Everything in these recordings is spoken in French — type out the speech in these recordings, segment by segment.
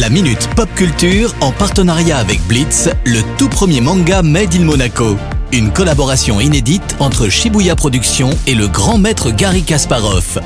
La Minute Pop Culture en partenariat avec Blitz, le tout premier manga Made in Monaco. Une collaboration inédite entre Shibuya Productions et le grand maître Gary Kasparov.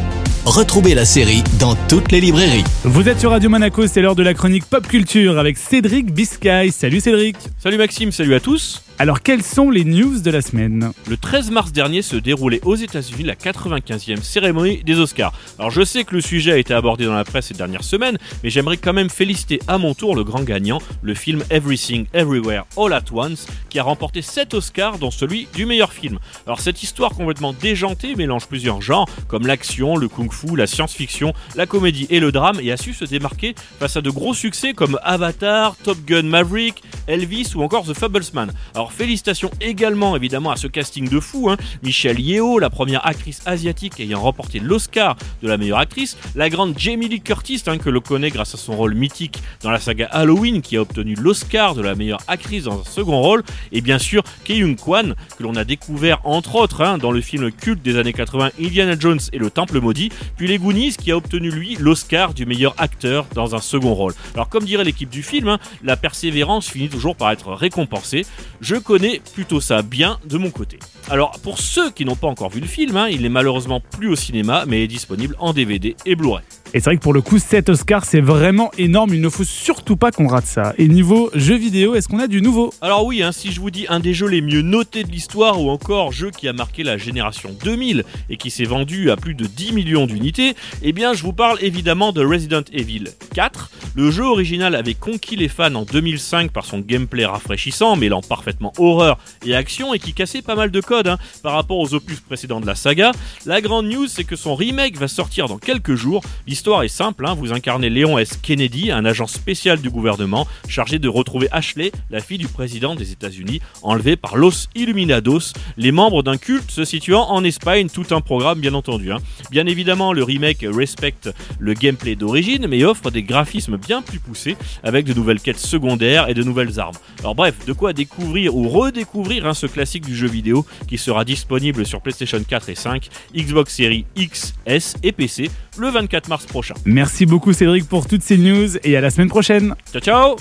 Retrouvez la série dans toutes les librairies. Vous êtes sur Radio Monaco, c'est l'heure de la chronique Pop Culture avec Cédric Biscay. Salut Cédric Salut Maxime, salut à tous. Alors quelles sont les news de la semaine Le 13 mars dernier se déroulait aux États-Unis la 95e cérémonie des Oscars. Alors je sais que le sujet a été abordé dans la presse ces dernières semaines, mais j'aimerais quand même féliciter à mon tour le grand gagnant, le film Everything Everywhere All at Once, qui a remporté 7 Oscars dont celui du meilleur film. Alors cette histoire complètement déjantée mélange plusieurs genres comme l'action, le kung-fu, la science-fiction, la comédie et le drame et a su se démarquer face à de gros succès comme Avatar, Top Gun Maverick, Elvis ou encore The Fablesman. Alors félicitations également évidemment à ce casting de fou, hein. Michelle Yeoh, la première actrice asiatique ayant remporté l'Oscar de la meilleure actrice, la grande Jamie Lee Curtis hein, que l'on connaît grâce à son rôle mythique dans la saga Halloween qui a obtenu l'Oscar de la meilleure actrice dans un second rôle, et bien sûr Kyung Kwan que l'on a découvert entre autres hein, dans le film culte des années 80 Indiana Jones et le Temple maudit, puis les Goonies qui a obtenu lui l'Oscar du meilleur acteur dans un second rôle. Alors comme dirait l'équipe du film, la persévérance finit par être récompensé. Je connais plutôt ça bien de mon côté. Alors pour ceux qui n'ont pas encore vu le film, hein, il n'est malheureusement plus au cinéma mais est disponible en DVD et Blu-ray. Et c'est vrai que pour le coup, 7 Oscars, c'est vraiment énorme. Il ne faut surtout pas qu'on rate ça. Et niveau jeux vidéo, est-ce qu'on a du nouveau? Alors oui, hein, si je vous dis un des jeux les mieux notés de l'histoire ou encore jeu qui a marqué la génération 2000 et qui s'est vendu à plus de 10 millions d'unités, eh bien je vous parle évidemment de Resident Evil 4. Le jeu original avait conquis les fans en 2005 par son gameplay rafraîchissant, mêlant parfaitement horreur et action et qui cassait pas mal de codes hein, par rapport aux opus précédents de la saga. La grande news, c'est que son remake va sortir dans quelques jours. L'histoire est simple, hein. vous incarnez Léon S. Kennedy, un agent spécial du gouvernement chargé de retrouver Ashley, la fille du président des États-Unis, enlevée par Los Illuminados, les membres d'un culte se situant en Espagne, tout un programme bien entendu. Hein. Bien évidemment, le remake respecte le gameplay d'origine, mais offre des graphismes bien plus poussés, avec de nouvelles quêtes secondaires et de nouvelles armes. Alors bref, de quoi découvrir ou redécouvrir hein, ce classique du jeu vidéo qui sera disponible sur PlayStation 4 et 5, Xbox Series X, S et PC le 24 mars prochain. Merci beaucoup Cédric pour toutes ces news et à la semaine prochaine. Ciao ciao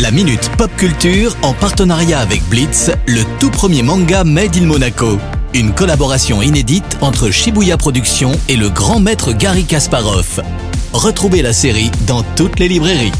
La Minute Pop Culture en partenariat avec Blitz, le tout premier manga Made in Monaco. Une collaboration inédite entre Shibuya Productions et le grand maître Gary Kasparov. Retrouvez la série dans toutes les librairies.